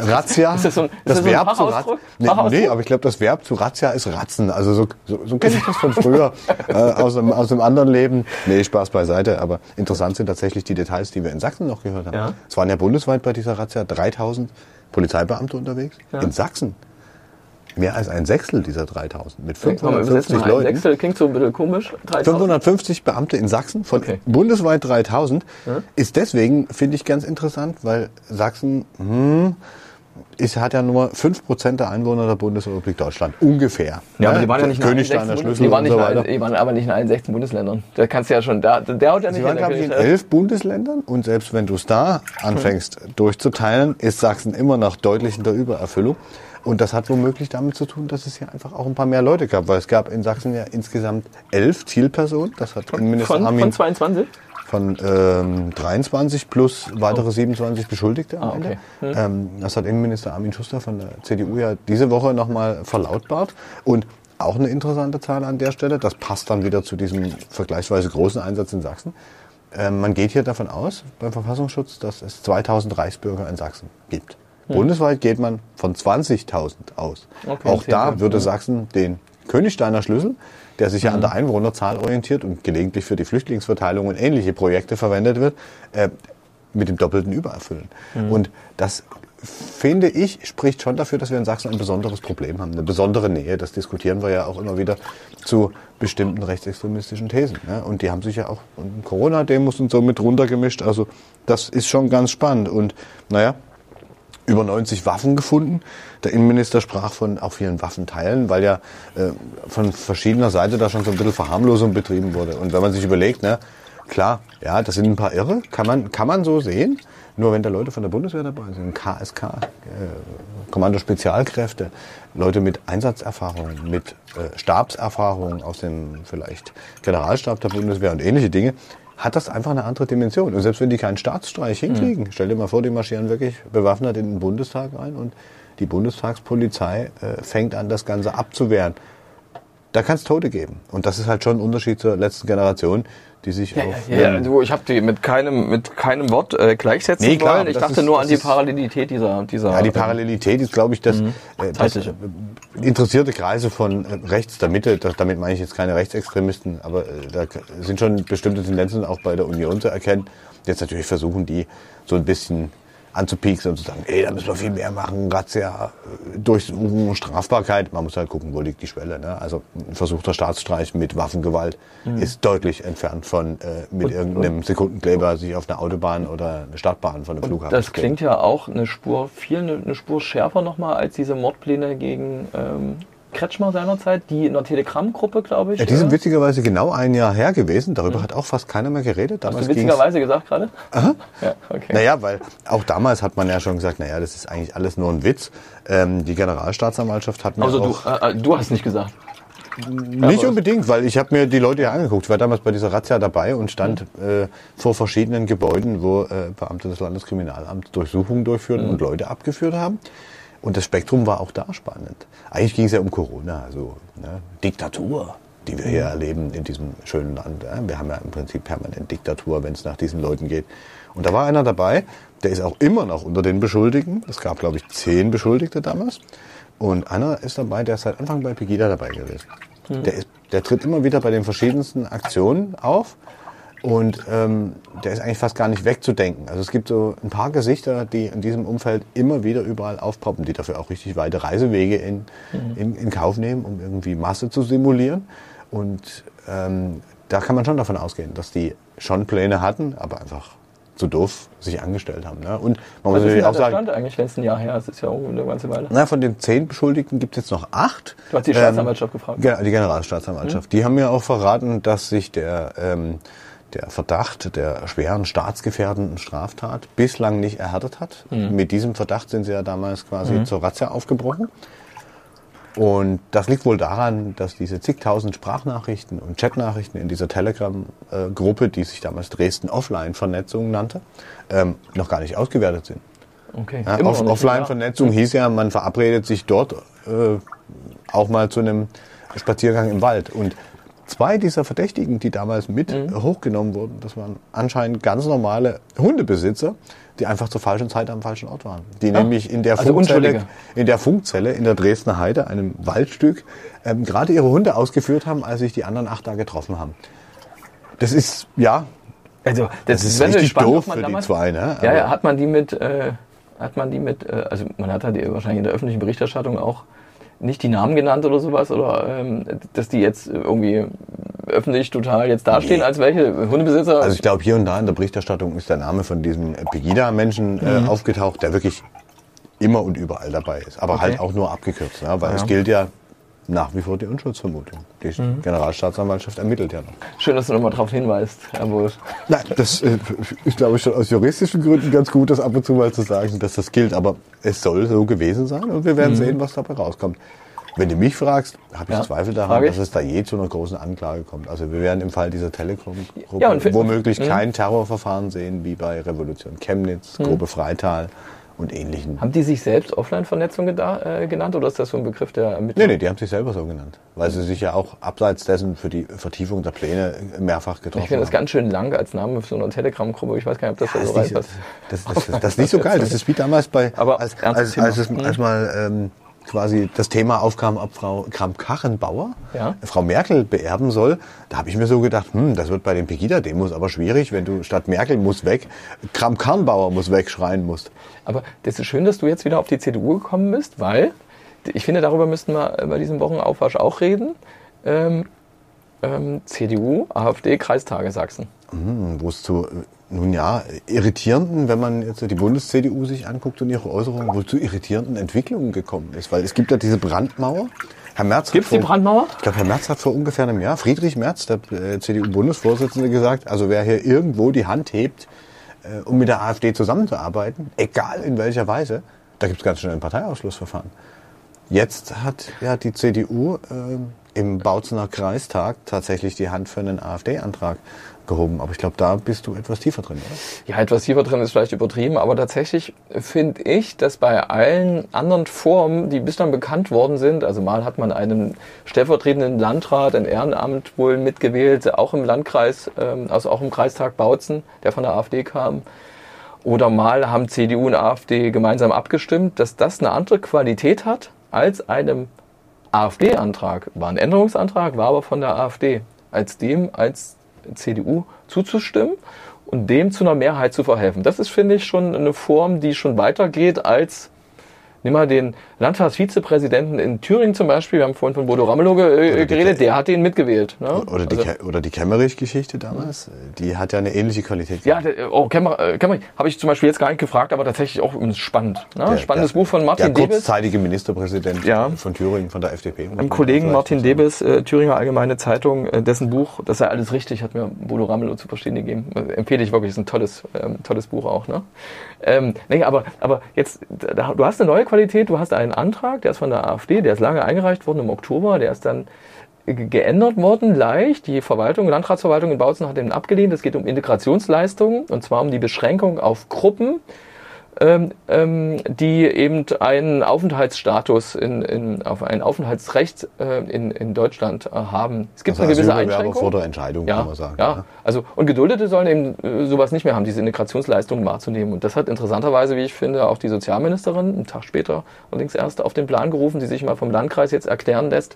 C: Razzia.
B: Ist das so ein-
C: das
B: das so ein
C: Verb zu? Rat- nee, nee, aber ich glaube, das Verb zu Razzia ist Ratzen. Also so, so, so kenne ich das von früher äh, aus, einem, aus einem anderen Leben. Nee, Spaß beiseite. Aber interessant sind tatsächlich die Details, die wir in Sachsen noch gehört haben.
B: Ja.
C: Es waren ja bundesweit bei dieser Razzia 3000 Polizeibeamte unterwegs. In Sachsen mehr als ein Sechstel dieser 3000 mit
B: Komm, wir übersetzen
C: 550
B: mal ein
C: Leuten.
B: Sechstel klingt so ein bisschen komisch. 3000.
C: 550 Beamte in Sachsen von
B: Okay.
C: bundesweit 3000 ist deswegen, finde ich, ganz interessant, weil Sachsen hm, ist, hat ja nur 5% der Einwohner der Bundesrepublik Deutschland. Ungefähr.
B: Ja, aber die waren ja nicht in allen
C: Königsteiner
B: 16
C: Schlüssel
B: die waren, nicht
C: so weiter.
B: die waren aber nicht in allen 16 Bundesländern. Da kannst du ja schon, da, der haut ja nicht
C: Sie waren, glaube ich, in elf Bundesländern und selbst wenn du es da anfängst durchzuteilen, ist Sachsen immer noch deutlich in der Übererfüllung. Und das hat womöglich damit zu tun, dass es hier einfach auch ein paar mehr Leute gab, weil es gab in Sachsen ja insgesamt elf Zielpersonen. Das hat Innenminister
B: Von,
C: Armin
B: von 22?
C: von ähm, 23 plus weitere 27 Beschuldigte am
B: Oh. Ah, okay.
C: Ende. Ähm, das hat Innenminister Armin Schuster von der CDU ja diese Woche nochmal verlautbart. Und auch eine interessante Zahl an der Stelle, das passt dann wieder zu diesem vergleichsweise großen Einsatz in Sachsen. Ähm, man geht hier davon aus, beim Verfassungsschutz, dass es 2000 Reichsbürger in Sachsen gibt. Bundesweit geht man von 20.000 aus.
B: Okay,
C: auch da würde. Sachsen den Königsteiner Schlüssel, der sich ja an
B: Mhm.
C: der Einwohnerzahl orientiert und gelegentlich für die Flüchtlingsverteilung und ähnliche Projekte verwendet wird, äh, mit dem doppelten übererfüllen.
B: Mhm.
C: Und das finde ich, spricht schon dafür, dass wir in Sachsen ein besonderes Problem haben, eine besondere Nähe. Das diskutieren wir ja auch immer wieder zu bestimmten rechtsextremistischen Thesen. Ja? Und die haben sich ja auch Corona-Demos und so mit runtergemischt. Also das ist schon ganz spannend. Und naja, über 90 Waffen gefunden. Der Innenminister sprach von auch vielen Waffenteilen, weil ja äh, von verschiedener Seite da schon so ein bisschen Verharmlosung betrieben wurde. Und wenn man sich überlegt, ne, klar, ja, das sind ein paar Irre, kann man, kann man so sehen. Nur wenn da Leute von der Bundeswehr dabei sind, KSK, äh, Kommando Spezialkräfte, Leute mit Einsatzerfahrung, mit äh, Stabserfahrung aus dem vielleicht Generalstab der Bundeswehr und ähnliche Dinge, hat das einfach eine andere Dimension. Und selbst wenn die keinen Staatsstreich hinkriegen, stell dir mal vor, die marschieren wirklich bewaffnet in den Bundestag ein und die Bundestagspolizei äh, fängt an, das Ganze abzuwehren. Da kann es Tote geben. Und das ist halt schon ein Unterschied zur letzten Generation, die sich auf...
B: Ja, ja,
C: ähm,
B: du, ich habe die mit keinem, mit keinem Wort äh, gleichsetzen
C: Nee, klar,
B: wollen. Ich dachte
C: ist-
B: nur an die Parallelität dieser, dieser.
C: Ja, die Parallelität ist, glaube ich, das, äh, das äh, interessierte Kreise von äh, rechts der Mitte, das, damit meine ich jetzt keine Rechtsextremisten, aber äh, da sind schon bestimmte Tendenzen auch bei der Union zu erkennen. Jetzt natürlich versuchen die so ein bisschen anzupieksen und zu sagen, ey, da müssen wir viel mehr machen, Razzia, äh, Durchsuchung, Strafbarkeit. Man muss halt gucken, wo liegt die Schwelle. Ne? Also ein versuchter Staatsstreich mit Waffengewalt ist deutlich entfernt von äh, mit irgendeinem Sekundenkleber sich auf eine Autobahn oder eine Stadtbahn von einem Flughafen
B: Das klingt ja auch eine Spur, viel eine, eine Spur schärfer nochmal als diese Mordpläne gegen ähm, Kretschmer seinerzeit, die in der Telegram-Gruppe, glaube ich.
C: Ja, die sind witzigerweise genau ein Jahr her gewesen. Darüber hat auch fast keiner mehr geredet.
B: hast
C: Damals
B: du
C: ging's-
B: witzigerweise gesagt gerade? Ja, okay.
C: Naja, weil auch damals hat man ja schon gesagt, naja, das ist eigentlich alles nur ein Witz. Ähm, die Generalstaatsanwaltschaft hat mir
B: Also du, äh, äh, du hast nicht gesagt.
C: Nicht unbedingt, weil ich habe mir die Leute ja angeguckt. Ich war damals bei dieser Razzia dabei und stand äh, vor verschiedenen Gebäuden, wo äh, Beamte des Landeskriminalamts Durchsuchungen durchführen und Leute abgeführt haben. Und das Spektrum war auch da spannend. Eigentlich ging es ja um Corona, also ne, Diktatur, die wir hier erleben in diesem schönen Land. Ja. Wir haben ja im Prinzip permanent Diktatur, wenn es nach diesen Leuten geht. Und da war einer dabei, der ist auch immer noch unter den Beschuldigten. Es gab, glaube ich, zehn Beschuldigte damals. Und einer ist dabei, der ist seit Anfang bei Pegida dabei gewesen. Der, ist, der tritt immer wieder bei den verschiedensten Aktionen auf und ähm, der ist eigentlich fast gar nicht wegzudenken. Also es gibt so ein paar Gesichter, die in diesem Umfeld immer wieder überall aufpoppen, die dafür auch richtig weite Reisewege in, in, in Kauf nehmen, um irgendwie Masse zu simulieren. Und ähm, da kann man schon davon ausgehen, dass die schon Pläne hatten, aber einfach zu doof sich angestellt haben. Ne? Und man muss natürlich auch sagen,
B: Stand eigentlich, wenn es ein Jahr her ist? Das ist ja auch eine ganze Weile.
C: na, von den zehn Beschuldigten gibt es jetzt noch acht.
B: Du hast die Staatsanwaltschaft gefragt.
C: Ge- Die Generalstaatsanwaltschaft. Die haben mir auch verraten, dass sich der, ähm, der Verdacht der schweren staatsgefährdenden Straftat bislang nicht erhärtet hat.
B: Mhm.
C: Mit diesem Verdacht sind sie ja damals quasi zur Razzia aufgebrochen. Und das liegt wohl daran, dass diese zigtausend Sprachnachrichten und Chatnachrichten in dieser Telegram-Gruppe, die sich damals Dresden Offline-Vernetzung nannte, ähm, noch gar nicht ausgewertet sind.
B: Okay.
C: Ja, Off Offline-Vernetzung hieß ja, man verabredet sich dort äh, auch mal zu einem Spaziergang im Wald. Und zwei dieser Verdächtigen, die damals mit
B: Mhm.
C: hochgenommen wurden, das waren anscheinend ganz normale Hundebesitzer, die einfach zur falschen Zeit am falschen Ort waren. Die nämlich in der,
B: also
C: Funkzelle, in der Funkzelle in der Dresdner Heide, einem Waldstück, ähm, gerade ihre Hunde ausgeführt haben, als sich die anderen acht da getroffen haben. Das ist, ja,
B: Also,
C: das ist
B: wäre
C: richtig
B: spannend,
C: doof für die zwei. Ne?
B: Ja, ja,
C: Aber-
B: hat man die mit, äh, hat man die mit, äh, also man hat halt die wahrscheinlich in der öffentlichen Berichterstattung auch nicht die Namen genannt oder sowas, oder ähm, dass die jetzt irgendwie öffentlich total jetzt dastehen
C: Nee.
B: als welche Hundebesitzer.
C: Also ich glaube, hier und da in der Berichterstattung ist der Name von diesem äh, Pegida-Menschen
B: Mhm.
C: äh, aufgetaucht, der wirklich immer und überall dabei ist. Aber
B: Okay.
C: halt auch nur abgekürzt, ja, weil
B: Ja.
C: es gilt ja nach wie vor die Unschuldsvermutung. Die
B: Mhm.
C: Generalstaatsanwaltschaft ermittelt ja noch.
B: Schön, dass du nochmal darauf hinweist, Herr Bohl.
C: Nein, das äh, ist, glaube ich, schon aus juristischen Gründen ganz gut, das ab und zu mal zu sagen, dass das gilt. Aber es soll so gewesen sein und wir werden sehen, was dabei rauskommt. Wenn du mich fragst, habe ich
B: Mhm. Ja,
C: Zweifel daran, dass es da je zu einer großen Anklage kommt. Also wir werden im Fall dieser Telekom-Gruppe
B: Ja,
C: womöglich
B: Mhm.
C: kein Terrorverfahren sehen, wie bei Revolution Chemnitz, Gruppe Freital und ähnlichen.
B: Haben die sich selbst Offline-Vernetzung äh, genannt oder ist das so ein Begriff der Ermittler?
C: Nee, nee, die haben sich selber so genannt, weil sie sich ja auch abseits dessen für die Vertiefung der Pläne mehrfach getroffen
B: Ich finde das
C: haben.
B: ganz schön lang als Name für so eine Telegram-Gruppe. Ich weiß gar nicht, ob das da
C: Das
B: so reinpasst.
C: das, das, das, das ist nicht so geil. Das ist wie damals bei,
B: Aber
C: als, als, als, es,
B: Thema.
C: als mal ähm, quasi das Thema aufkam, ob Frau Kramp-Karrenbauer
B: Ja.
C: Frau Merkel beerben soll. Da habe ich mir so gedacht, hm, das wird bei den Pegida-Demos aber schwierig, wenn du statt Merkel muss weg, Kramp-Karrenbauer muss weg schreien musst.
B: Aber das ist schön, dass du jetzt wieder auf die CDU gekommen bist, weil ich finde, darüber müssten wir bei diesem Wochenaufwasch auch reden. Ähm, ähm, CDU, AfD, Kreistage Sachsen.
C: Hm, wo es zu, äh, nun ja, irritierenden, wenn man jetzt die Bundes-CDU sich anguckt und ihre Äußerungen, wo es zu irritierenden Entwicklungen gekommen ist. Weil es gibt ja diese Brandmauer. Herr Merz hat
B: Gibt's die
C: vor-
B: Brandmauer?
C: Ich glaube, Herr Merz hat vor ungefähr einem Jahr, Friedrich Merz, der äh, CDU-Bundesvorsitzende, gesagt, also wer hier irgendwo die Hand hebt, äh, um mit der AfD zusammenzuarbeiten, egal in welcher Weise, da gibt es ganz schnell ein Parteiausschlussverfahren. Jetzt hat ja die CDU äh, im Bautzener Kreistag tatsächlich die Hand für einen AfD-Antrag gehoben. Aber ich glaube, da bist du etwas tiefer drin, oder?
B: Ja, etwas tiefer drin ist vielleicht übertrieben, aber tatsächlich finde ich, dass bei allen anderen Formen, die bislang bekannt worden sind, also mal hat man einen stellvertretenden Landrat, ein Ehrenamt wohl mitgewählt, auch im Landkreis, ähm, also auch im Kreistag Bautzen, der von der AfD kam, oder mal haben CDU und AfD gemeinsam abgestimmt, dass das eine andere Qualität hat als einem AfD-Antrag. War ein Änderungsantrag, war aber von der AfD. Als dem als CDU zuzustimmen und dem zu einer Mehrheit zu verhelfen. Das ist, finde ich, schon eine Form, die schon weitergeht als Nimm mal den Landtagsvizepräsidenten in Thüringen zum Beispiel, wir haben vorhin von Bodo Ramelow ge
C: die
B: geredet, der hat den mitgewählt. Ne?
C: Oder die,
B: Also-
C: oder die Kemmerich-Geschichte damals, äh, die hat ja eine ähnliche Qualität.
B: Ja, der, oh, Kämmer, äh, Kämmer habe ich zum Beispiel jetzt gar nicht gefragt, aber tatsächlich auch spannend. Ne?
C: Der-
B: Spannendes
C: der-
B: Buch von
C: Der
B: Martin Debes.
C: kurzzeitige Ministerpräsident
B: Ja.
C: von Thüringen, von der FDP. man
B: Kollegen Martin. Debes, äh, Thüringer Allgemeine Zeitung, äh, dessen Buch, das sei alles richtig, hat mir Bodo Ramelow zu verstehen gegeben. Äh, empfehle ich wirklich, ist ein tolles, ähm, tolles Buch auch. Ne? Ähm, nee, aber, aber jetzt, da, du hast eine neue Qualität, du hast einen Antrag, der ist von der AfD, der ist lange eingereicht worden im Oktober, der ist dann ge- geändert worden, leicht. Die Verwaltung, Landratsverwaltung in Bautzen hat den abgelehnt. Es geht um Integrationsleistungen und zwar um die Beschränkung auf Gruppen, ähm, ähm, die eben einen Aufenthaltsstatus in, in, auf ein Aufenthaltsrecht äh, in, in Deutschland äh, haben. Es gibt
C: Also
B: eine gewisse Einschränkung.
C: vor der Entscheidung,
B: ja,
C: kann man sagen.
B: Ja, also und Geduldete sollen eben äh, sowas nicht mehr haben, diese Integrationsleistungen wahrzunehmen. Und das hat interessanterweise, wie ich finde, auch die Sozialministerin einen Tag später allerdings erst auf den Plan gerufen, die sich mal vom Landkreis jetzt erklären lässt,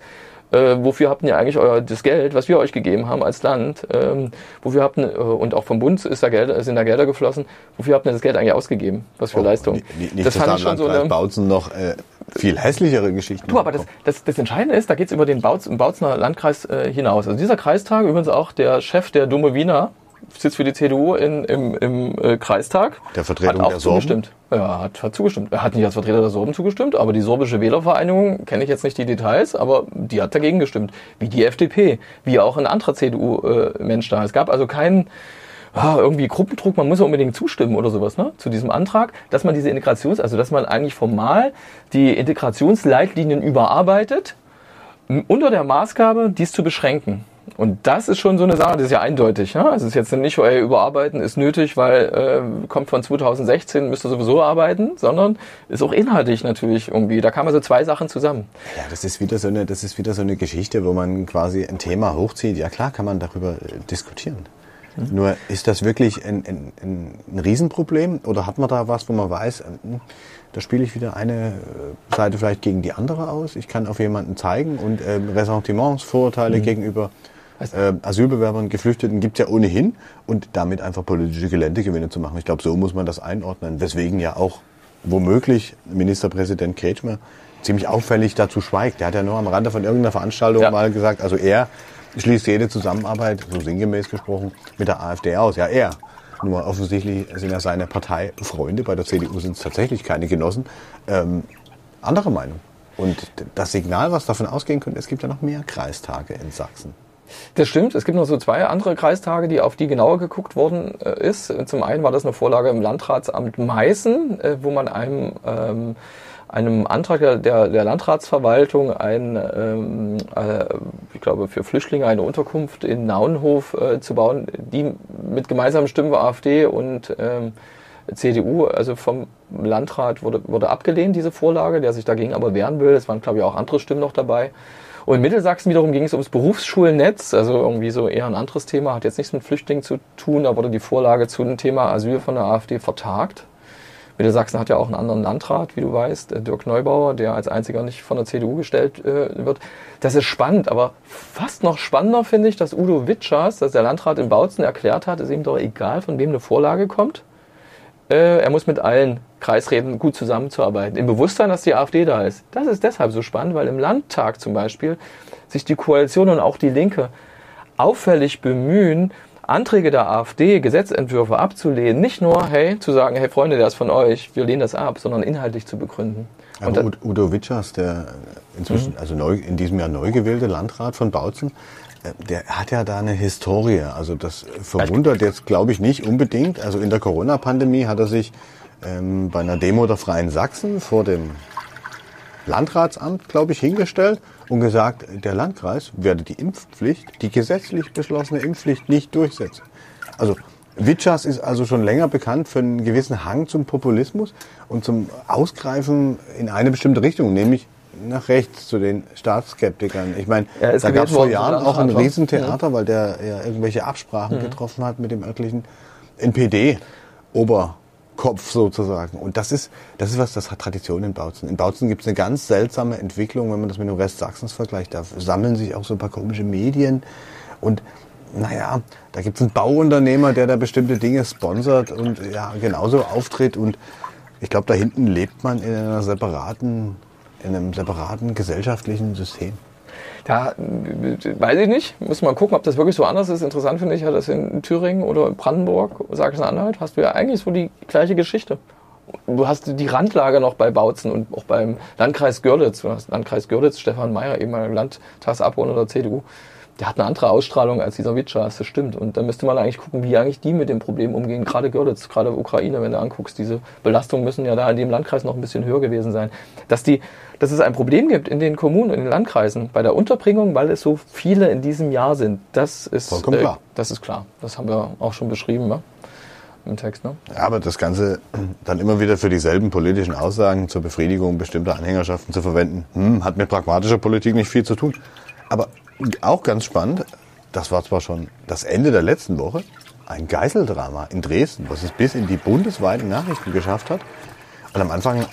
B: äh, wofür habt ihr eigentlich euer das Geld, was wir euch gegeben haben als Land, ähm, wofür habt ihr, äh, und auch vom Bund ist da Geld, sind da Gelder geflossen, wofür habt ihr das Geld eigentlich ausgegeben? Was für
C: Oh,
B: Leistungen?
C: Nicht,
B: das
C: dass
B: fand ich schon so eine,
C: Bautzen noch äh, viel hässlichere Geschichten
B: Du, aber das, das, das Entscheidende ist, da geht es über den Bautz, im Bautzner Landkreis äh, hinaus. Also dieser Kreistag, übrigens auch der Chef der Dumme Wiener, sitzt für die CDU in, im, im äh, Kreistag.
C: Der Vertretung
B: hat auch
C: der Sorben?
B: zugestimmt. Ja, hat, hat zugestimmt. Er hat nicht als Vertreter der Sorben zugestimmt, aber die sorbische Wählervereinigung, kenne ich jetzt nicht die Details, aber die hat dagegen gestimmt. Wie die FDP, wie auch ein anderer CDU-Mensch da. Es gab also keinen ah, irgendwie Gruppendruck, man muss ja unbedingt zustimmen oder sowas, ne? Zu diesem Antrag, dass man diese Integrations, also dass man eigentlich formal die Integrationsleitlinien überarbeitet, unter der Maßgabe, dies zu beschränken. Und das ist schon so eine Sache, das ist ja eindeutig. Ne? Also es ist jetzt nicht, ey, überarbeiten ist nötig, weil äh, kommt von 2016, müsste sowieso arbeiten, sondern ist auch inhaltlich natürlich irgendwie. Da kamen also zwei Sachen zusammen.
C: Ja, das ist wieder so eine, das ist wieder so eine Geschichte, wo man quasi ein Thema hochzieht. Ja klar, kann man darüber äh, diskutieren. Mhm. Nur ist das wirklich ein, ein, ein Riesenproblem oder hat man da was, wo man weiß, hm, da spiele ich wieder eine äh, Seite vielleicht gegen die andere aus. Ich kann auf jemanden zeigen und äh, Ressentiments, Vorurteile mhm. gegenüber äh, Asylbewerbern, Geflüchteten gibt es ja ohnehin und damit einfach politische Geländegewinne zu machen. Ich glaube, so muss man das einordnen. Weswegen ja auch womöglich Ministerpräsident Kretschmer ziemlich auffällig dazu schweigt. Der hat ja nur am Rande von irgendeiner Veranstaltung ja. mal gesagt, also er schließt jede Zusammenarbeit, so sinngemäß gesprochen, mit der AfD aus. Ja, er. Nur offensichtlich sind ja seine Parteifreunde, bei der CDU sind es tatsächlich keine Genossen, ähm, anderer Meinung. Und das Signal, was davon ausgehen könnte, es gibt ja noch mehr Kreistage in Sachsen.
B: Das stimmt. Es gibt noch so zwei andere Kreistage, die auf die genauer geguckt worden äh, ist. Zum einen war das eine Vorlage im Landratsamt Meißen, äh, wo man einem ähm, einem Antrag der, der Landratsverwaltung ein, ähm, äh, ich glaube, für Flüchtlinge eine Unterkunft in Naunhof äh, zu bauen, die mit gemeinsamen Stimmen AfD und ähm, CDU, also vom Landrat wurde, wurde abgelehnt, diese Vorlage, der sich dagegen aber wehren will. Es waren, glaube ich, auch andere Stimmen noch dabei. Und in Mittelsachsen wiederum ging es ums Berufsschulnetz, also irgendwie so eher ein anderes Thema, hat jetzt nichts mit Flüchtlingen zu tun. Da wurde die Vorlage zu dem Thema Asyl von der AfD vertagt. Mittelsachsen hat ja auch einen anderen Landrat, wie du weißt, äh, Dirk Neubauer, der als einziger nicht von der CDU gestellt äh, wird. Das ist spannend, aber fast noch spannender finde ich, dass Udo Witschers, dass der Landrat in Bautzen erklärt hat, ist ihm doch egal, von wem eine Vorlage kommt. Äh, er muss mit allen Kreisräten gut zusammenzuarbeiten. Im Bewusstsein, dass die AfD da ist. Das ist deshalb so spannend, weil im Landtag zum Beispiel sich die Koalition und auch die Linke auffällig bemühen, Anträge der AfD, Gesetzentwürfe abzulehnen. Nicht nur, hey, zu sagen, hey Freunde, der ist von euch, wir lehnen das ab, sondern inhaltlich zu begründen.
C: Aber und Udo Witschers, der inzwischen, mhm. also neu, in diesem Jahr neu gewählte Landrat von Bautzen, äh, der hat ja da eine Historie. Also das verwundert jetzt, glaube ich, nicht unbedingt. Also in der Corona-Pandemie hat er sich ähm, bei einer Demo der Freien Sachsen vor dem Landratsamt, glaube ich, hingestellt und gesagt, der Landkreis werde die Impfpflicht, die gesetzlich beschlossene Impfpflicht nicht durchsetzen. Also Witschas ist also schon länger bekannt für einen gewissen Hang zum Populismus und zum Ausgreifen in eine bestimmte Richtung, nämlich nach rechts zu den Staatsskeptikern. Ich meine, ja, da gab es vor Jahren auch ein Riesentheater, ja. weil der ja irgendwelche Absprachen mhm. getroffen hat mit dem örtlichen NPD-Ober. Kopf sozusagen. Und das ist, das ist was, das hat Tradition in Bautzen. In Bautzen gibt es eine ganz seltsame Entwicklung, wenn man das mit dem Rest Sachsens vergleicht. Da sammeln sich auch so ein paar komische Medien und naja, da gibt es einen Bauunternehmer, der da bestimmte Dinge sponsert und ja, genauso auftritt. Und ich glaube, da hinten lebt man in einer separaten, in einem separaten gesellschaftlichen System.
B: Da weiß ich nicht. Muss mal gucken, ob das wirklich so anders ist. Interessant finde ich ja, dass in Thüringen oder Brandenburg, Sachsen-Anhalt, hast du ja eigentlich so die gleiche Geschichte. Du hast die Randlage noch bei Bautzen und auch beim Landkreis Görlitz. Du hast Landkreis Görlitz, Stefan Mayer, ehemaliger Landtagsabgeordneter der CDU der hat eine andere Ausstrahlung als dieser Witschas, das stimmt. Und da müsste man eigentlich gucken, wie eigentlich die mit dem Problem umgehen. Gerade Görlitz, gerade Ukraine, wenn du anguckst, diese Belastungen müssen ja da in dem Landkreis noch ein bisschen höher gewesen sein. Dass, die, dass es ein Problem gibt in den Kommunen, in den Landkreisen bei der Unterbringung, weil es so viele in diesem Jahr sind, das ist,
C: Vollkommen klar.
B: Äh, das ist klar. Das haben wir auch schon beschrieben. Ne? Im Text, ne?
C: Ja, aber das Ganze dann immer wieder für dieselben politischen Aussagen zur Befriedigung bestimmter Anhängerschaften zu verwenden, hm, hat mit pragmatischer Politik nicht viel zu tun. Aber auch ganz spannend, das war zwar schon das Ende der letzten Woche, ein Geiseldrama in Dresden, was es bis in die bundesweiten Nachrichten geschafft hat. Und am Anfang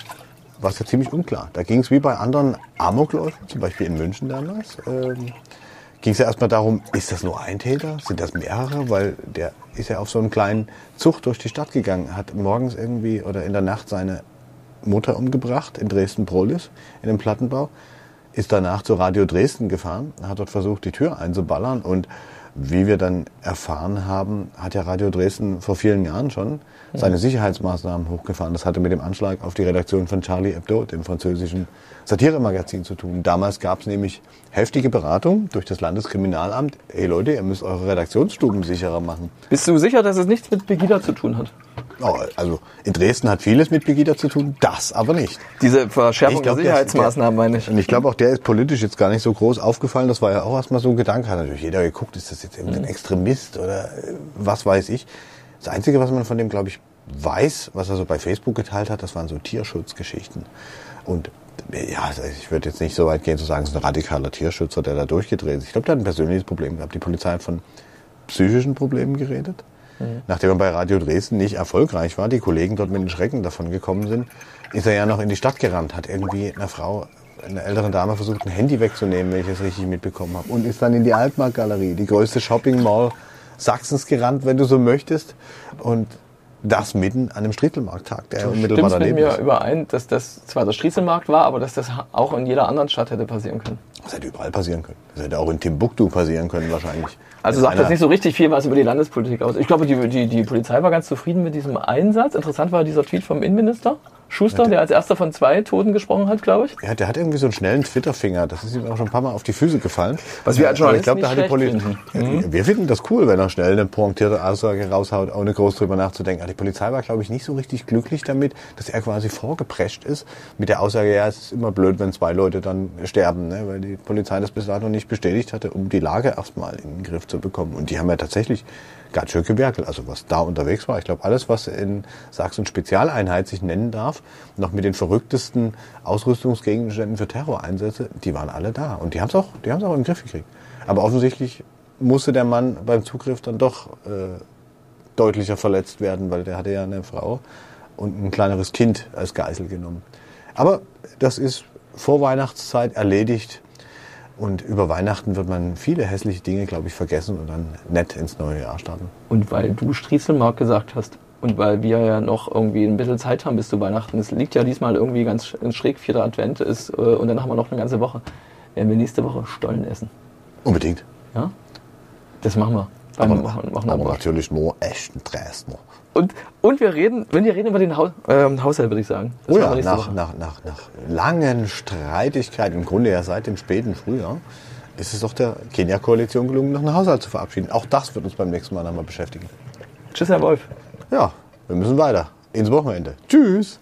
C: war es ja ziemlich unklar. Da ging es wie bei anderen Amokläufen, zum Beispiel in München damals, ähm, ging es ja erstmal darum, ist das nur ein Täter? Sind das mehrere? Weil der ist ja auf so einen kleinen Zug durch die Stadt gegangen, hat morgens irgendwie oder in der Nacht seine Mutter umgebracht in Dresden-Prolis, in einem Plattenbau ist danach zu Radio Dresden gefahren, hat dort versucht, die Tür einzuballern und wie wir dann erfahren haben, hat ja Radio Dresden vor vielen Jahren schon seine Sicherheitsmaßnahmen hochgefahren. Das hatte mit dem Anschlag auf die Redaktion von Charlie Hebdo, dem französischen Satiremagazin, zu tun. Damals gab es nämlich heftige Beratung durch das Landeskriminalamt. Hey Leute, ihr müsst eure Redaktionsstuben sicherer machen.
B: Bist du sicher, dass es nichts mit Pegida zu tun hat?
C: Oh, also in Dresden hat vieles mit Pegida zu tun, das aber nicht.
B: Diese Verschärfung
C: glaub,
B: der
C: der-
B: Sicherheitsmaßnahmen, meine ich.
C: Und ich glaube auch, der ist politisch jetzt gar nicht so groß aufgefallen. Das war ja auch erstmal so ein Gedanke. Hat natürlich jeder geguckt, ist das jetzt
B: Mhm.
C: irgendein Extremist oder äh, was weiß ich. Das Einzige, was man von dem, glaube ich, weiß, was er so bei Facebook geteilt hat, das waren so Tierschutzgeschichten. Und ja, ich würde jetzt nicht so weit gehen zu sagen, es ist ein radikaler Tierschützer, der da durchgedreht ist. Ich glaube, der hat ein persönliches Problem gehabt. Die Polizei hat von psychischen Problemen geredet. Nachdem er bei Radio Dresden nicht erfolgreich war, die Kollegen dort mit den Schrecken davon gekommen sind, ist er ja noch in die Stadt gerannt, hat irgendwie einer Frau, einer älteren Dame versucht, ein Handy wegzunehmen, wenn ich es richtig mitbekommen habe. Und ist dann in die Altmarktgalerie, die größte Shopping Mall Sachsens gerannt, wenn du so möchtest. Und das mitten an einem Strittelmarkttag, der unmittelbar
B: Stimmst mit
C: daneben
B: mir
C: ist.
B: überein, dass das zwar der Striezelmarkt war, aber dass das auch in jeder anderen Stadt hätte passieren können.
C: Das hätte überall passieren können. Das hätte auch in Timbuktu passieren können wahrscheinlich.
B: Also sagt das nicht so richtig viel was über die Landespolitik aus. Ich glaube, die, die, die Polizei war ganz zufrieden mit diesem Einsatz. Interessant war dieser Tweet vom Innenminister Schuster, der als erster von zwei Toten gesprochen hat, glaube ich.
C: Ja, der hat irgendwie so einen schnellen Twitter-Finger. Das ist ihm auch schon ein paar Mal auf die Füße gefallen.
B: Was wir
C: Aber ich glaube, da hat die Polizei.
B: schlecht
C: Wir finden das cool, wenn er schnell eine pointierte Aussage raushaut, ohne groß drüber nachzudenken. Aber die Polizei war, glaube ich, nicht so richtig glücklich damit, dass er quasi vorgeprescht ist mit der Aussage, ja, es ist immer blöd, wenn zwei Leute dann sterben, ne? weil die Polizei das bis dato nicht bestätigt hatte, um die Lage erstmal in den Griff zu bekommen. Und die haben ja tatsächlich ganz schön gewerkelt. Also was da unterwegs war, ich glaube, alles, was in Sachsen Spezialeinheit sich nennen darf, noch mit den verrücktesten Ausrüstungsgegenständen für Terroreinsätze, die waren alle da. Und die haben es auch, die haben es auch den Griff gekriegt. Aber offensichtlich musste der Mann beim Zugriff dann doch äh, deutlicher verletzt werden, weil der hatte ja eine Frau und ein kleineres Kind als Geisel genommen. Aber das ist vor Weihnachtszeit erledigt. Und über Weihnachten wird man viele hässliche Dinge, glaube ich, vergessen und dann nett ins neue Jahr starten.
B: Und weil du Striezelmarkt gesagt hast und weil wir ja noch irgendwie ein bisschen Zeit haben bis zu Weihnachten, es liegt ja diesmal irgendwie ganz sch- schräg, vierter Advent ist äh, und dann haben wir noch eine ganze Woche, werden wir nächste Woche Stollen essen.
C: Unbedingt.
B: Ja? Das machen wir.
C: Aber,
B: Wochen-
C: aber
B: Wochenabend.
C: natürlich nur echten Dresdner.
B: Und, und wir reden, wenn wir reden über den Haus, ähm, Haushalt, würde ich sagen. Das
C: Oh
B: machen
C: ja, nach, nach, nach, nach langen Streitigkeiten, im Grunde ja seit dem späten Frühjahr, ist es doch der Kenia-Koalition gelungen, noch einen Haushalt zu verabschieden. Auch das wird uns beim nächsten Mal nochmal beschäftigen.
B: Tschüss, Herr Wolf.
C: Ja, wir müssen weiter. Ins Wochenende. Tschüss.